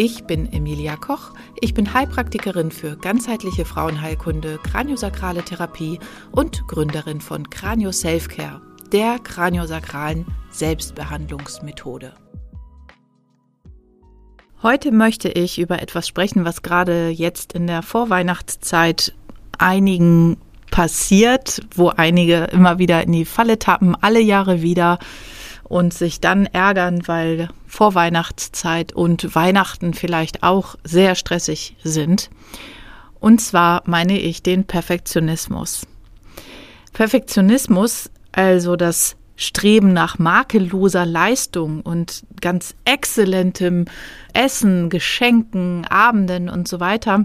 Ich bin Emilia Koch. Ich bin Heilpraktikerin für ganzheitliche Frauenheilkunde, kraniosakrale Therapie und Gründerin von Kranio Selfcare, der kraniosakralen Selbstbehandlungsmethode. Heute möchte ich über etwas sprechen, was gerade jetzt in der Vorweihnachtszeit einigen passiert, wo einige immer wieder in die Falle tappen, alle Jahre wieder und sich dann ärgern, weil Vorweihnachtszeit und Weihnachten vielleicht auch sehr stressig sind. Und zwar meine ich den Perfektionismus. Perfektionismus, also das Streben nach makelloser Leistung und ganz exzellentem Essen, Geschenken, Abenden und so weiter,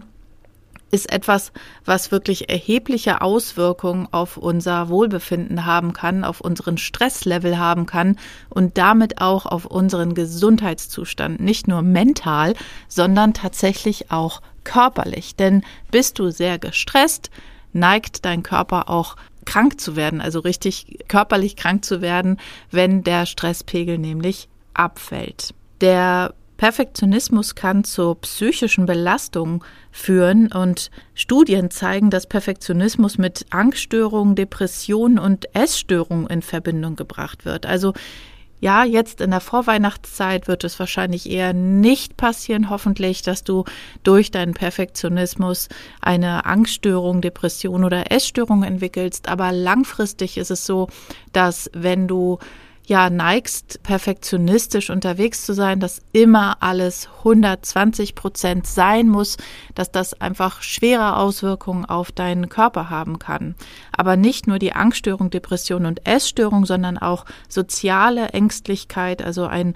ist etwas, was wirklich erhebliche Auswirkungen auf unser Wohlbefinden haben kann, auf unseren Stresslevel haben kann und damit auch auf unseren Gesundheitszustand, nicht nur mental, sondern tatsächlich auch körperlich. Denn bist du sehr gestresst, neigt dein Körper auch krank zu werden, also richtig körperlich krank zu werden, wenn der Stresspegel nämlich abfällt. Der Perfektionismus kann zur psychischen Belastung führen und Studien zeigen, dass Perfektionismus mit Angststörungen, Depressionen und Essstörungen in Verbindung gebracht wird. Also ja, jetzt in der Vorweihnachtszeit wird es wahrscheinlich eher nicht passieren, hoffentlich, dass du durch deinen Perfektionismus eine Angststörung, Depression oder Essstörung entwickelst. Aber langfristig ist es so, dass wenn du ja neigst, perfektionistisch unterwegs zu sein, dass immer alles 120 Prozent sein muss, dass das einfach schwere Auswirkungen auf deinen Körper haben kann. Aber nicht nur die Angststörung, Depression und Essstörung, sondern auch soziale Ängstlichkeit, also ein,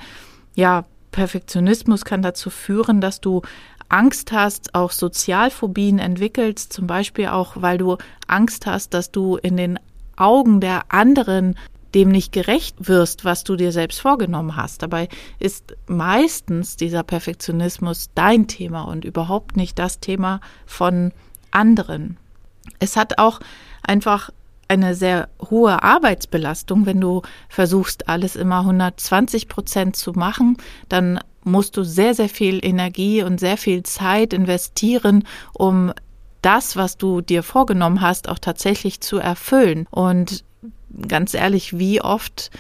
ja, Perfektionismus kann dazu führen, dass du Angst hast, auch Sozialphobien entwickelst, zum Beispiel auch, weil du Angst hast, dass du in den Augen der anderen dem nicht gerecht wirst, was du dir selbst vorgenommen hast. Dabei ist meistens dieser Perfektionismus dein Thema und überhaupt nicht das Thema von anderen. Es hat auch einfach eine sehr hohe Arbeitsbelastung, wenn du versuchst, alles immer 120 Prozent zu machen, dann musst du sehr, sehr viel Energie und sehr viel Zeit investieren, um das, was du dir vorgenommen hast, auch tatsächlich zu erfüllen. Und ganz ehrlich, wie oft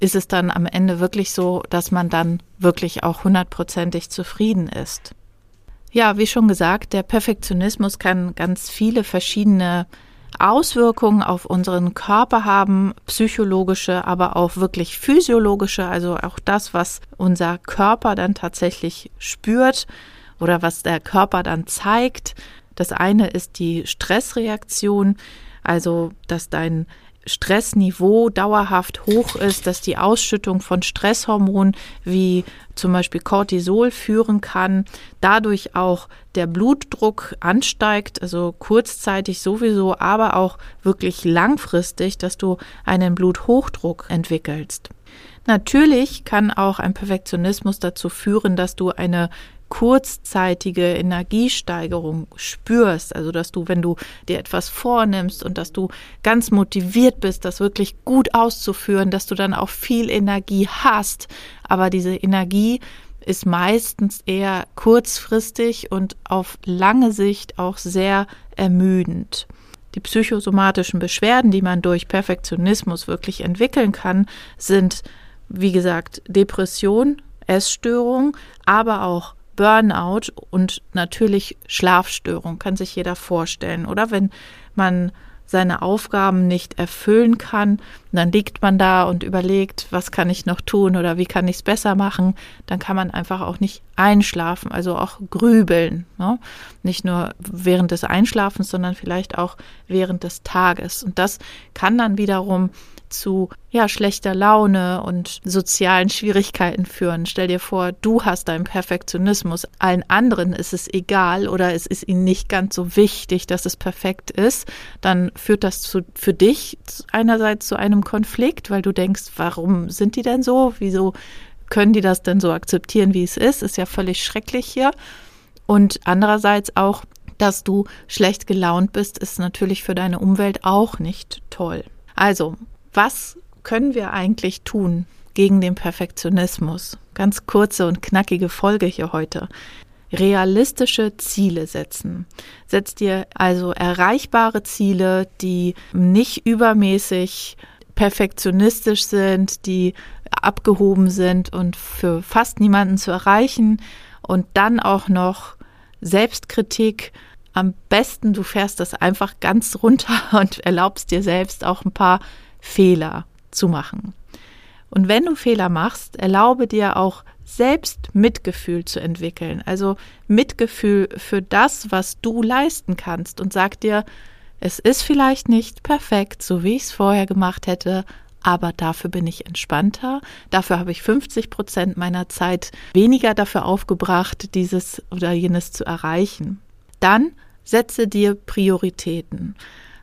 ist es dann am Ende wirklich so, dass man dann wirklich auch hundertprozentig zufrieden ist? Ja, wie schon gesagt, der Perfektionismus kann ganz viele verschiedene Auswirkungen auf unseren Körper haben, psychologische, aber auch wirklich physiologische, also auch das, was unser Körper dann tatsächlich spürt oder was der Körper dann zeigt. Das eine ist die Stressreaktion, also dass dein Stressniveau dauerhaft hoch ist, dass die Ausschüttung von Stresshormonen wie zum Beispiel Cortisol führen kann, dadurch auch der Blutdruck ansteigt, also kurzzeitig sowieso, aber auch wirklich langfristig, dass du einen Bluthochdruck entwickelst. Natürlich kann auch ein Perfektionismus dazu führen, dass du eine kurzzeitige Energiesteigerung spürst, also dass du, wenn du dir etwas vornimmst und dass du ganz motiviert bist, das wirklich gut auszuführen, dass du dann auch viel Energie hast, aber diese Energie ist meistens eher kurzfristig und auf lange Sicht auch sehr ermüdend. Die psychosomatischen Beschwerden, die man durch Perfektionismus wirklich entwickeln kann, sind, wie gesagt, Depression, Essstörung, aber auch Burnout und natürlich Schlafstörung, kann sich jeder vorstellen. Oder wenn man seine Aufgaben nicht erfüllen kann, Und dann liegt man da und überlegt, was kann ich noch tun oder wie kann ich es besser machen. Dann kann man einfach auch nicht einschlafen, also auch grübeln. Ne? Nicht nur während des Einschlafens, sondern vielleicht auch während des Tages. Und das kann dann wiederum zu ja, schlechter Laune und sozialen Schwierigkeiten führen. Stell dir vor, du hast deinen Perfektionismus, allen anderen ist es egal oder es ist ihnen nicht ganz so wichtig, dass es perfekt ist, dann führt das zu, für dich einerseits zu einem Konflikt, weil du denkst, warum sind die denn so? Wieso können die das denn so akzeptieren, wie es ist? Ist ja völlig schrecklich hier. Und andererseits auch, dass du schlecht gelaunt bist, ist natürlich für deine Umwelt auch nicht toll. Also, was können wir eigentlich tun gegen den Perfektionismus? Ganz kurze und knackige Folge hier heute. Realistische Ziele setzen. Setz dir also erreichbare Ziele, die nicht übermäßig perfektionistisch sind, die abgehoben sind und für fast niemanden zu erreichen und dann auch noch Selbstkritik. Am besten, du fährst das einfach ganz runter und erlaubst dir selbst auch ein paar Fehler zu machen. Und wenn du Fehler machst, erlaube dir auch selbst Mitgefühl zu entwickeln. Also Mitgefühl für das, was du leisten kannst und sag dir, es ist vielleicht nicht perfekt, so wie ich es vorher gemacht hätte, aber dafür bin ich entspannter. Dafür habe ich 50 Prozent meiner Zeit weniger dafür aufgebracht, dieses oder jenes zu erreichen. Dann setze dir Prioritäten.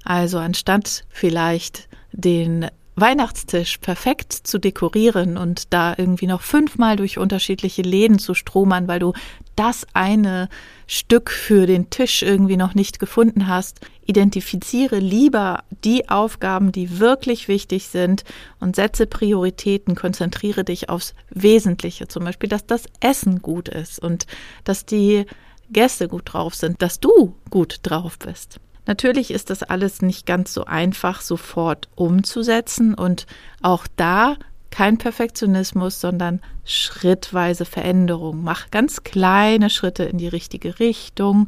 Also anstatt vielleicht den Weihnachtstisch perfekt zu dekorieren und da irgendwie noch fünfmal durch unterschiedliche Läden zu stromern, weil du das eine Stück für den Tisch irgendwie noch nicht gefunden hast. Identifiziere lieber die Aufgaben, die wirklich wichtig sind und setze Prioritäten, konzentriere dich aufs Wesentliche, zum Beispiel, dass das Essen gut ist und dass die Gäste gut drauf sind, dass du gut drauf bist. Natürlich ist das alles nicht ganz so einfach sofort umzusetzen und auch da kein Perfektionismus, sondern schrittweise Veränderung. Mach ganz kleine Schritte in die richtige Richtung.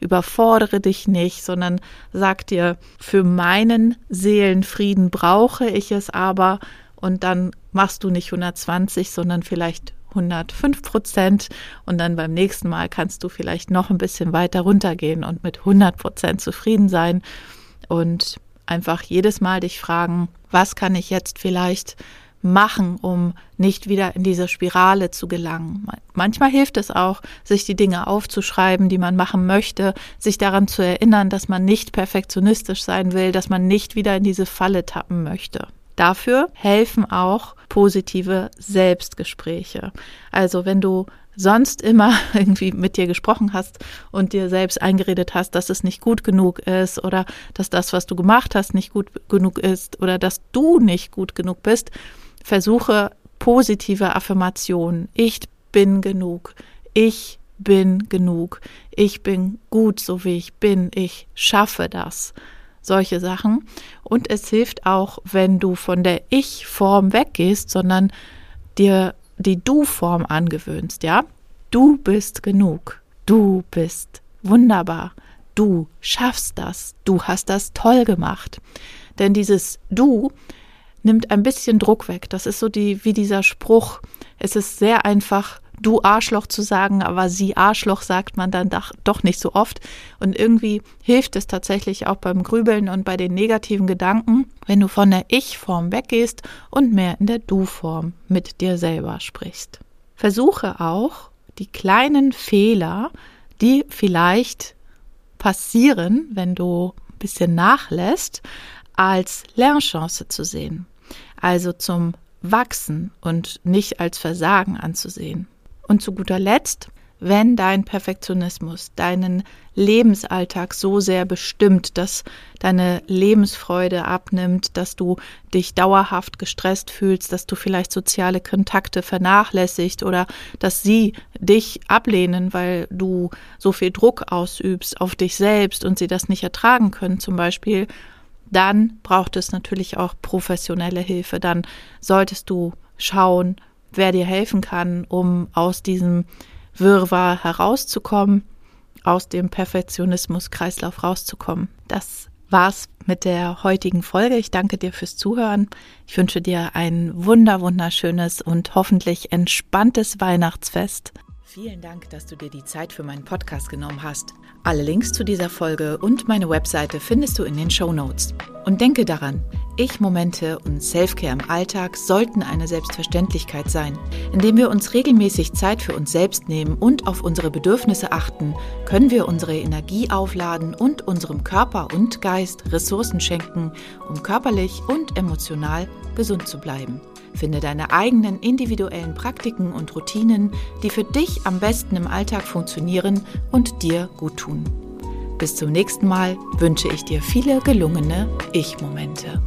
Überfordere dich nicht, sondern sag dir, für meinen Seelenfrieden brauche ich es aber und dann machst du nicht 120, sondern vielleicht 105 Prozent und dann beim nächsten Mal kannst du vielleicht noch ein bisschen weiter runtergehen und mit 100 Prozent zufrieden sein und einfach jedes Mal dich fragen, was kann ich jetzt vielleicht machen, um nicht wieder in diese Spirale zu gelangen. Manchmal hilft es auch, sich die Dinge aufzuschreiben, die man machen möchte, sich daran zu erinnern, dass man nicht perfektionistisch sein will, dass man nicht wieder in diese Falle tappen möchte. Dafür helfen auch positive Selbstgespräche. Also wenn du sonst immer irgendwie mit dir gesprochen hast und dir selbst eingeredet hast, dass es nicht gut genug ist oder dass das, was du gemacht hast, nicht gut genug ist oder dass du nicht gut genug bist, versuche positive Affirmationen. Ich bin genug. Ich bin genug. Ich bin gut, so wie ich bin. Ich schaffe das solche Sachen. Und es hilft auch, wenn du von der Ich-Form weggehst, sondern dir die Du-Form angewöhnst, ja? Du bist genug. Du bist wunderbar. Du schaffst das. Du hast das toll gemacht. Denn dieses Du nimmt ein bisschen Druck weg. Das ist so die, wie dieser Spruch. Es ist sehr einfach, du Arschloch zu sagen, aber sie Arschloch sagt man dann doch nicht so oft. Und irgendwie hilft es tatsächlich auch beim Grübeln und bei den negativen Gedanken, wenn du von der Ich-Form weggehst und mehr in der Du-Form mit dir selber sprichst. Versuche auch, die kleinen Fehler, die vielleicht passieren, wenn du ein bisschen nachlässt, als Lernchance zu sehen. Also zum Wachsen und nicht als Versagen anzusehen. Und zu guter Letzt, wenn dein Perfektionismus deinen Lebensalltag so sehr bestimmt, dass deine Lebensfreude abnimmt, dass du dich dauerhaft gestresst fühlst, dass du vielleicht soziale Kontakte vernachlässigt oder dass sie dich ablehnen, weil du so viel Druck ausübst auf dich selbst und sie das nicht ertragen können zum Beispiel, dann braucht es natürlich auch professionelle Hilfe. Dann solltest du schauen, wer dir helfen kann, um aus diesem Wirrwarr herauszukommen, aus dem Perfektionismus-Kreislauf rauszukommen. Das war's mit der heutigen Folge. Ich danke dir fürs Zuhören. Ich wünsche dir ein wunder, wunderschönes und hoffentlich entspanntes Weihnachtsfest. Vielen Dank, dass du dir die Zeit für meinen Podcast genommen hast. Alle Links zu dieser Folge und meine Webseite findest du in den Show Notes. Und denke daran, Ich-Momente und Selfcare im Alltag sollten eine Selbstverständlichkeit sein. Indem wir uns regelmäßig Zeit für uns selbst nehmen und auf unsere Bedürfnisse achten, können wir unsere Energie aufladen und unserem Körper und Geist Ressourcen schenken, um körperlich und emotional gesund zu bleiben. Finde deine eigenen individuellen Praktiken und Routinen, die für dich am besten im Alltag funktionieren und dir gut tun. Bis zum nächsten Mal wünsche ich dir viele gelungene Ich-Momente.